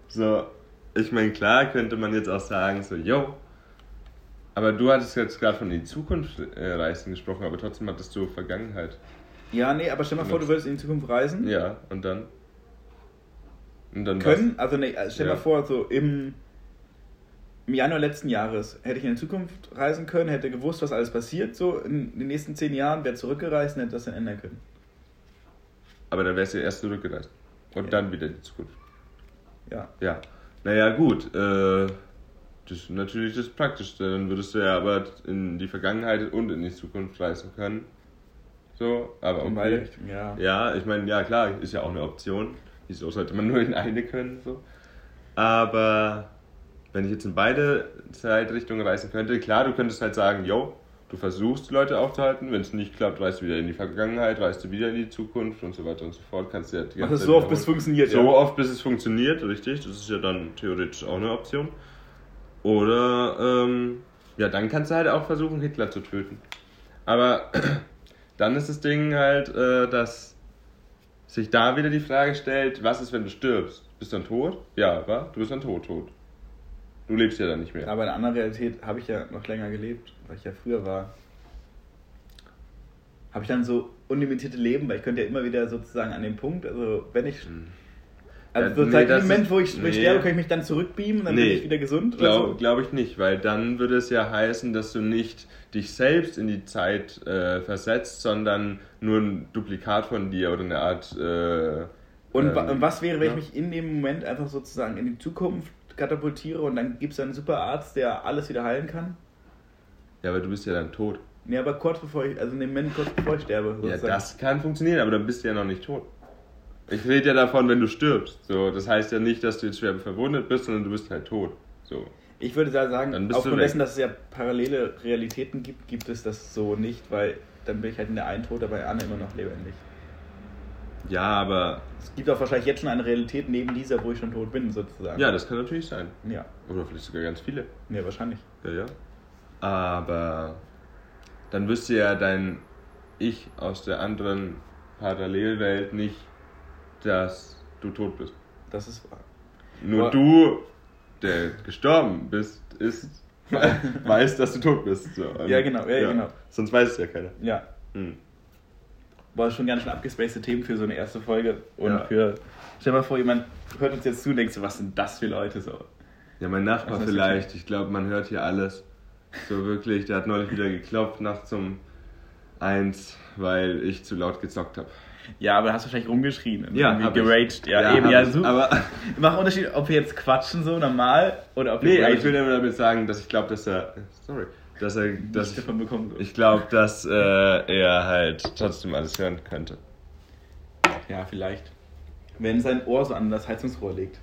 So, ich meine, klar könnte man jetzt auch sagen, so, yo, aber du hattest jetzt gerade von die Zukunft äh, reisen gesprochen, aber trotzdem hattest du Vergangenheit. Ja, nee, aber stell mal vor, du würdest in die Zukunft reisen. Ja, und dann? Und dann Können, also nee, also stell Ja. mal vor, so im, im Januar letzten Jahres hätte ich in die Zukunft reisen können, hätte gewusst, was alles passiert, so in den nächsten zehn Jahren, wäre zurückgereist und hätte das dann ändern können. Aber dann wärst du erst zurückgereist. Und Ja. dann wieder in die Zukunft. Ja. Ja, naja, gut. Äh, das ist natürlich das Praktischste. Dann würdest du ja aber in die Vergangenheit und in die Zukunft reisen können. So, aber In beide okay. Richtungen, ja. Ja, ich meine, ja klar, ist ja auch eine Option. Wieso sollte man nur in eine können? So. Aber wenn ich jetzt in beide Zeitrichtungen reisen könnte, klar, du könntest halt sagen, yo, du versuchst die Leute aufzuhalten, wenn es nicht klappt, reist du wieder in die Vergangenheit, reist du wieder in die Zukunft und so weiter und so fort. Kannst du ja die ganze Zeit so oft, bis es funktioniert, So ja. oft, bis es funktioniert, richtig. Das ist ja dann theoretisch auch eine Option. Oder, ähm, ja, dann kannst du halt auch versuchen, Hitler zu töten. Aber dann ist das Ding halt, äh, dass sich da wieder die Frage stellt, was ist, wenn du stirbst? Bist du dann tot? Ja, wa? Du bist dann tot, tot. Du lebst ja dann nicht mehr. Aber in einer anderen Realität habe ich ja noch länger gelebt, weil ich ja früher war. Habe ich dann so unlimitierte Leben, weil ich könnte ja immer wieder sozusagen an den Punkt, also wenn ich. Also Ja, sozusagen das im Moment, wo ich, wo ich nee. sterbe, kann ich mich dann zurückbeamen und dann bin Nee. ich wieder gesund? Glaube so? glaub ich nicht, weil dann würde es ja heißen, dass du nicht dich selbst in die Zeit äh, versetzt, sondern nur ein Duplikat von dir oder eine Art. Äh, Und, ähm, und was wäre, wenn ja. ich mich in dem Moment einfach sozusagen in die Zukunft katapultiere und dann gibt es einen super Arzt, der alles wieder heilen kann? Ja, aber du bist ja dann tot. Nee, aber kurz bevor ich, also in dem Moment kurz bevor ich sterbe. Ja, sozusagen. das kann funktionieren, aber dann bist du ja noch nicht tot. Ich rede ja davon, wenn du stirbst. So, das heißt ja nicht, dass du jetzt schwer verwundet bist, sondern du bist halt tot. So. Ich würde da sagen, aufgrund dessen, dass es ja parallele Realitäten gibt, gibt es das so nicht, weil dann bin ich halt in der einen tot, aber in der anderen immer noch lebendig. Ja, aber. Es gibt auch wahrscheinlich jetzt schon eine Realität neben dieser, wo ich schon tot bin, sozusagen. Ja, das kann natürlich sein. Ja, Oder vielleicht sogar ganz viele. nee, wahrscheinlich. Ja, ja. Aber dann wüsste ja dein Ich aus der anderen Parallelwelt nicht, dass du tot bist. Das ist wahr. Nur Aber- du, der gestorben bist, ist, weißt, dass du tot bist. So. Ja, genau, ja, genau. Sonst weiß es ja keiner. Ja, Hm. War schon ganz schön abgespacede Themen für so eine erste Folge. Und Ja. für, stell mal vor, jemand hört uns jetzt zu und denkt so, was sind das für Leute so? Ja, mein Nachbar Was vielleicht. Ich glaube, man hört hier alles. So wirklich, der hat neulich wieder geklopft nachts um eins, weil ich zu laut gezockt habe. Ja, aber da hast du wahrscheinlich rumgeschrien und Ja, irgendwie geraged. Ja, eben, hab ja, so. Aber Macht Unterschied, ob wir jetzt quatschen so normal oder ob wir Nee, aber ich will damit sagen, dass ich glaube, dass er. Sorry. Dass er. Dass ich davon bekommen. So. ich glaube, dass äh, er halt trotzdem alles hören könnte. Ja, vielleicht. Wenn sein Ohr so an das Heizungsrohr legt.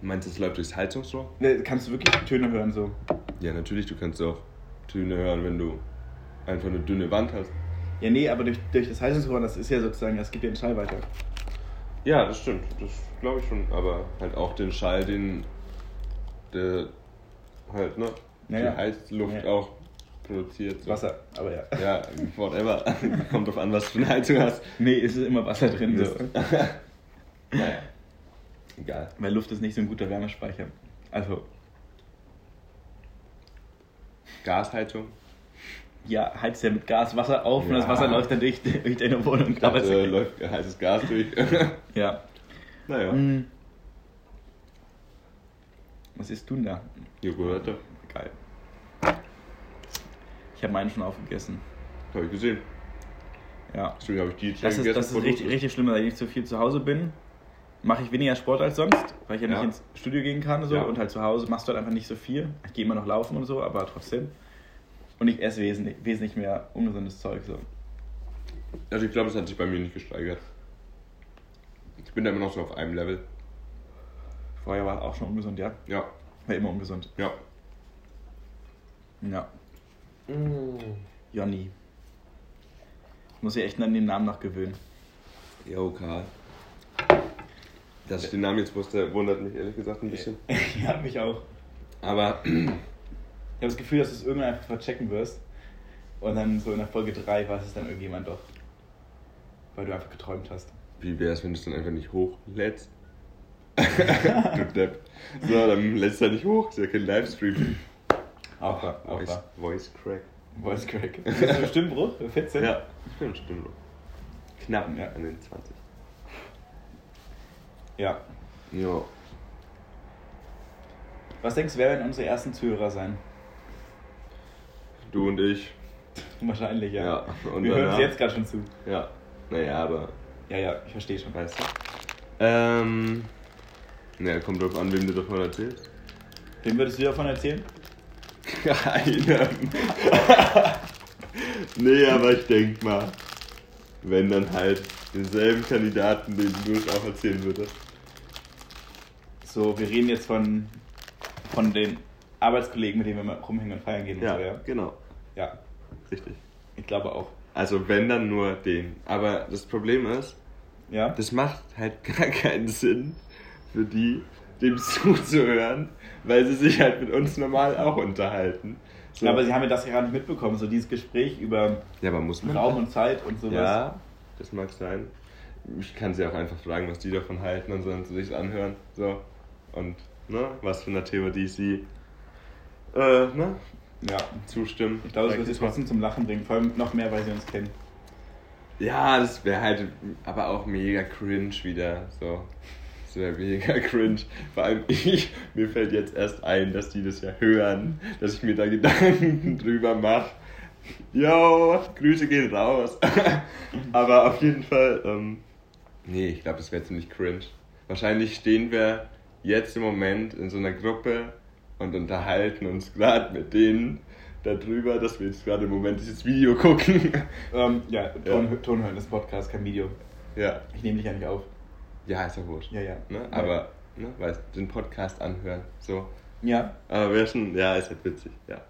Meinst du, es läuft durchs Heizungsrohr? Ne, Kannst du wirklich Töne hören so? Ja, natürlich, du kannst auch Töne hören, wenn du einfach eine dünne Wand hast. Ja, nee, aber durch, durch das Heizungsrohr, das ist ja sozusagen, das gibt ja den Schall weiter. Ja, das stimmt. Das glaube ich schon. Aber halt auch den Schall, den. der halt, ne? Ja, die. Heizluft Ja. auch produziert. So. Wasser, aber ja. Ja, whatever. Kommt drauf an, was du für eine Heizung hast. Nee, es ist immer Wasser drin. So. Naja. Egal. Weil Luft ist nicht so ein guter Wärmespeicher. Also, Gasheizung. ja, heizt ja mit Gas Wasser auf und Ja. das Wasser läuft dann durch, durch deine Wohnung. Da Aber äh, läuft heißes Gas durch. ja. naja. Mm. Was isst du denn da? Joghurt, Geil. Ich habe meinen schon aufgegessen. habe ich gesehen. Ja. Deswegen habe ich die Das ist, das ist richtig, richtig schlimm, weil ich zu viel zu Hause bin. Mache ich weniger Sport als sonst, weil ich ja nicht Ja. ins Studio gehen kann so, Ja. und halt zu Hause machst du halt einfach nicht so viel. Ich gehe immer noch laufen und so, aber trotzdem. Und ich esse wesentlich, wesentlich mehr ungesundes Zeug so. Also ich glaube, es hat sich bei mir nicht gesteigert. Ich bin da immer noch so auf einem Level. Vorher war auch schon ungesund, ja. Ja, War immer ungesund. ja. Ja. Jonny. Muss ich echt an den Namen noch gewöhnen. Jo, Karl. Dass ich den Namen jetzt wusste, wundert mich ehrlich gesagt ein bisschen. ja, mich auch. Aber Ich habe das Gefühl, dass du es irgendwann einfach verchecken wirst. Und dann so in der Folge 3 weiß es dann irgendjemand doch. Weil du einfach geträumt hast. wie wäre es, wenn du es dann einfach nicht hochlädst? du Depp. So, dann lädst du halt nicht hoch. Ist ja kein Livestream. Wahr, auch Voice. Voice Crack. Voice Crack. Das ist ein Stimmbruch, 14? Ja, ich bin bestimmt knapp Ja. an den 20. ja. Ja. Was denkst du, wer werden unsere ersten Zuhörer sein? Du und ich. Wahrscheinlich, ja. Ja. Und Wir hören uns jetzt gerade schon zu. Ja. Naja, aber Ja, ja, ich verstehe schon. weißt du. Ähm. Naja, kommt drauf an, wem du davon erzählst. Wem würdest du davon erzählen? Keinem. nee, aber ich denk mal, wenn dann halt denselben Kandidaten, den du es auch erzählen würdest. So, wir reden jetzt von, von den Arbeitskollegen, mit denen wir mal rumhängen und feiern gehen und Ja, so, ja. genau. Ja, Richtig. ich glaube auch. Also wenn dann nur den. Aber das Problem ist, Ja? das macht halt gar keinen Sinn für die, dem zuzuhören, weil sie sich halt mit uns normal auch unterhalten. So. Aber sie haben ja das ja gar nicht mitbekommen, so dieses Gespräch über ja, aber muss man. Raum und Zeit und sowas. Ja, das mag sein. Ich kann sie auch einfach fragen, was die davon halten und sollen sie sich anhören. So. Und, ne, was für eine Theorie sie, äh, ne, Ja. zustimmen. Ich glaube, das wird sie trotzdem zum Lachen bringen, vor allem noch mehr, weil sie uns kennen. Ja, das wäre halt aber auch mega cringe wieder. So. Das wäre mega cringe. Vor allem ich, mir fällt jetzt erst ein, dass die das ja hören, dass ich mir da Gedanken drüber mache. Yo, Grüße gehen raus. Aber auf jeden Fall, ähm, nee, ich glaube, das wäre ziemlich cringe. Wahrscheinlich stehen wir jetzt im Moment in so einer Gruppe und unterhalten uns gerade mit denen darüber, dass wir jetzt gerade im Moment dieses Video gucken. Ähm, ja, Ton, ja. Ton hören, das Podcast, kein Video. Ja. Ich nehme dich ja nicht auf. Ja, ist ja wurscht. Ja, ja. Ne? Aber, ne, weil den Podcast anhören, so. Ja. Aber wäre schon, ja, ist halt witzig, ja.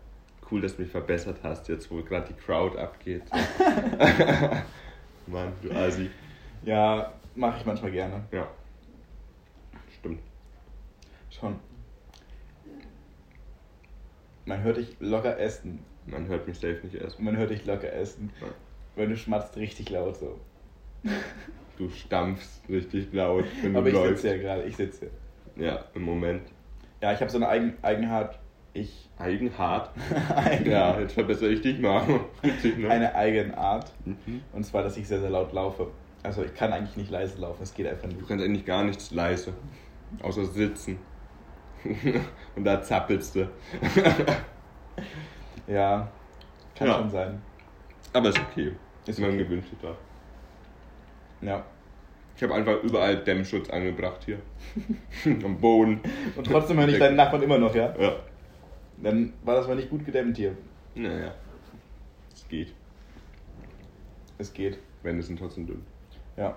Cool, dass du mich verbessert hast, jetzt wo gerade die Crowd abgeht. Mann, du Asi. Ja, mache ich manchmal gerne. Ja. Stimmt. Schon. Man hört dich locker essen. Man hört mich safe nicht essen. Man hört dich locker essen. Ja. Wenn du schmatzt richtig laut so. Du stampfst richtig laut, wenn Aber du ich sitze ja gerade, ich sitze. Ja, im Moment. Ja, ich habe so eine Eigen Eigenart. Ich. Eigenhart. Eigen- Ja, jetzt verbessere ich dich mal. Ne? Eine Eigenart. Mhm. Und zwar, dass ich sehr, sehr laut laufe. Also ich kann eigentlich nicht leise laufen, es geht einfach Du nicht. kannst eigentlich gar nichts leise. Außer sitzen. Und da zappelst du. Ja, kann Ja. schon sein. Aber ist okay. Ist Man okay. gewöhnt sich da. Ja. Ich habe einfach überall Dämmschutz angebracht hier. Am Boden. Und trotzdem höre ich deinen Nachbarn immer noch, ja? Ja. Dann war das mal nicht gut gedämmt hier. Naja. Es geht. Es geht. Wände sind trotzdem dünn. Ja.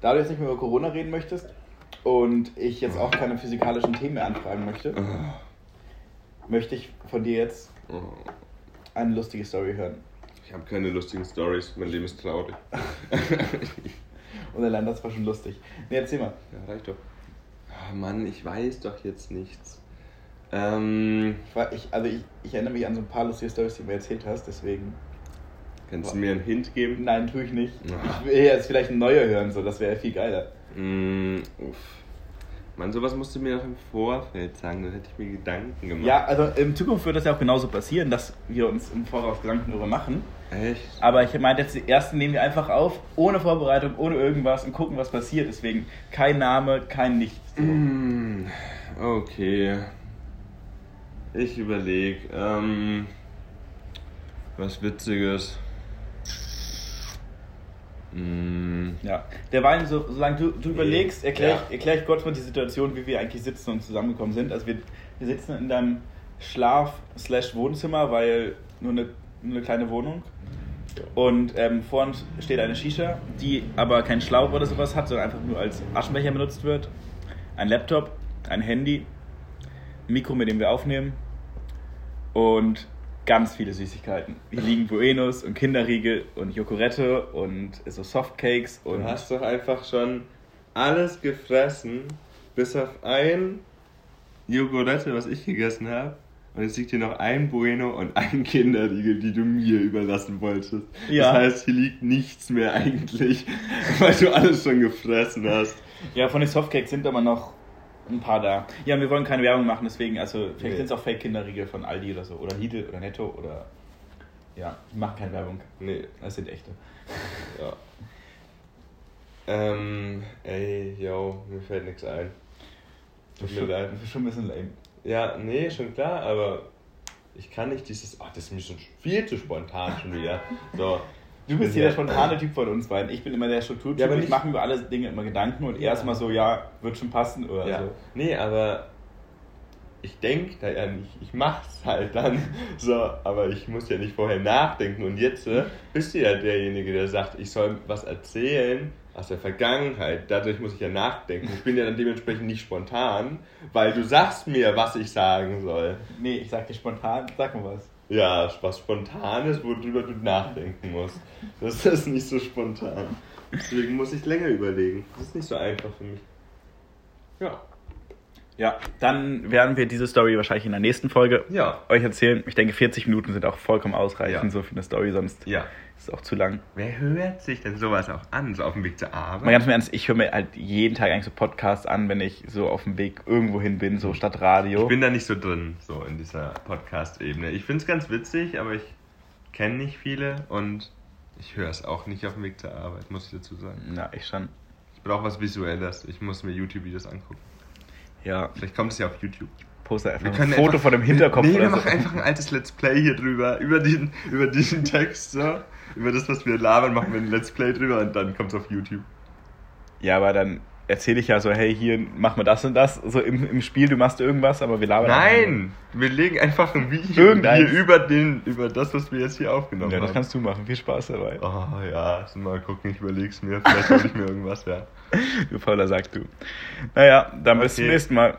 Da du jetzt nicht mehr über Corona reden möchtest und ich jetzt auch keine physikalischen Themen mehr anfragen möchte, möchte ich von dir jetzt Oh. eine lustige Story hören. Ich habe keine lustigen Stories. Mein Leben ist traurig. Und allein das war schon lustig. Nee, erzähl mal. Ja, reicht doch. Ah, Mann, ich weiß doch jetzt nichts. Ähm, Ich war, ich, also ich, ich erinnere mich an so ein paar lustige Stories, die du mir erzählt hast, deswegen. kannst du mir einen Hint geben? Nein, tue ich nicht. Ah. Ich will jetzt vielleicht ein neuer hören, so, das wäre viel geiler. Mm, uff. Mann, sowas musst du mir doch im Vorfeld sagen, dann hätte ich mir Gedanken gemacht. Ja, also in Zukunft wird das ja auch genauso passieren, dass wir uns im Voraus Gedanken darüber machen. Echt? Aber ich meinte jetzt, die ersten nehmen wir einfach auf, ohne Vorbereitung, ohne irgendwas und gucken, was passiert. Deswegen kein Name, kein Nichts. Mm, Okay. Ich überlege. Ähm, was Witziges. Mm, Ja. Derweil, so, solange du, du überlegst, erkläre Ja. ich, erklär ich kurz mal die Situation, wie wir eigentlich sitzen und zusammengekommen sind. Also wir, wir sitzen in deinem Schlaf-Wohnzimmer, weil nur eine, eine kleine Wohnung. Und ähm, vor uns steht eine Shisha, die aber kein Schlauch oder sowas hat, sondern einfach nur als Aschenbecher benutzt wird. Ein Laptop, ein Handy, ein Mikro, mit dem wir aufnehmen und ganz viele Süßigkeiten. Hier liegen Buenos und Kinderriegel und Joghurette und so Softcakes Du und hast doch einfach schon alles gefressen, bis auf ein Joghurette, was ich gegessen habe. Und jetzt liegt hier noch ein Bueno und ein Kinderriegel, die du mir überlassen wolltest. Ja. Das heißt, hier liegt nichts mehr eigentlich, weil du alles schon gefressen hast. ja, von den Softcakes sind aber noch ein paar da. Ja, wir wollen keine Werbung machen, deswegen, also vielleicht Nee. sind es auch Fake-Kinderriegel von Aldi oder so oder Lidl oder Netto oder ja, ich mache keine Werbung. Nee, Das sind echte. ja. Ähm, ey, yo, mir fällt nichts ein. Tut mir leid. Schon ein bisschen lame. Ja, nee, schon klar, aber ich kann nicht dieses. Ach, das ist mir schon viel zu spontan schon wieder. So. Du bist hier der bin spontane Typ von uns beiden. Ich bin immer der Strukturtyp. Ja, aber ich mache über alle Dinge immer Gedanken und Ja. erstmal so, ja, wird schon passen oder Ja. so. Nee, aber ich denke da ja nicht. Ich mach's halt dann. So, aber ich muss ja nicht vorher nachdenken. Und jetzt äh, bist du ja derjenige, der sagt, ich soll was erzählen aus der Vergangenheit. Dadurch muss ich ja nachdenken. Ich bin ja dann dementsprechend nicht spontan, weil du sagst mir, was ich sagen soll. Nee, ich sag dir spontan, sag mal was. Ja, was Spontanes, worüber du nachdenken musst. Das ist nicht so spontan. Deswegen muss ich länger überlegen. Das ist nicht so einfach für mich. Ja. Ja, dann werden wir diese Story wahrscheinlich in der nächsten Folge Ja. euch erzählen. Ich denke, 40 Minuten sind auch vollkommen ausreichend Ja. so für eine Story, sonst Ja. ist es auch zu lang. Wer hört sich denn sowas auch an, so auf dem Weg zur Arbeit? Mal ganz im Ernst, ich höre mir halt jeden Tag eigentlich so Podcasts an, wenn ich so auf dem Weg irgendwo hin bin, so statt Radio. Ich bin da nicht so drin, so in dieser Podcast-Ebene. Ich finde es ganz witzig, aber ich kenne nicht viele und ich höre es auch nicht auf dem Weg zur Arbeit, muss ich dazu sagen. ja, ich schon. Ich Ich brauche was Visuelles. Ich muss mir YouTube-Videos angucken. Ja, Vielleicht kommt es ja auf YouTube. poste einfach Wir ein Foto einfach- von dem Hinterkopf Nee, wir machen so. einfach ein altes Let's Play hier drüber. Über diesen, über diesen Text, so. Über das, was wir labern, machen wir ein Let's Play drüber und dann kommt es auf YouTube. Ja, aber dann erzähle ich ja so, hey, hier machen wir das und das. So im, im Spiel, du machst irgendwas, aber wir labern. Nein! Wir legen einfach ein Video Irgendeins. hier über, den, über das, was wir jetzt hier aufgenommen Ja, das haben. kannst du machen. Viel Spaß dabei. Oh ja, mal gucken, ich überleg's mir. Vielleicht hol ich mir irgendwas, ja. Du fauler Sack, du. Naja, dann bis zum Okay. nächsten Mal.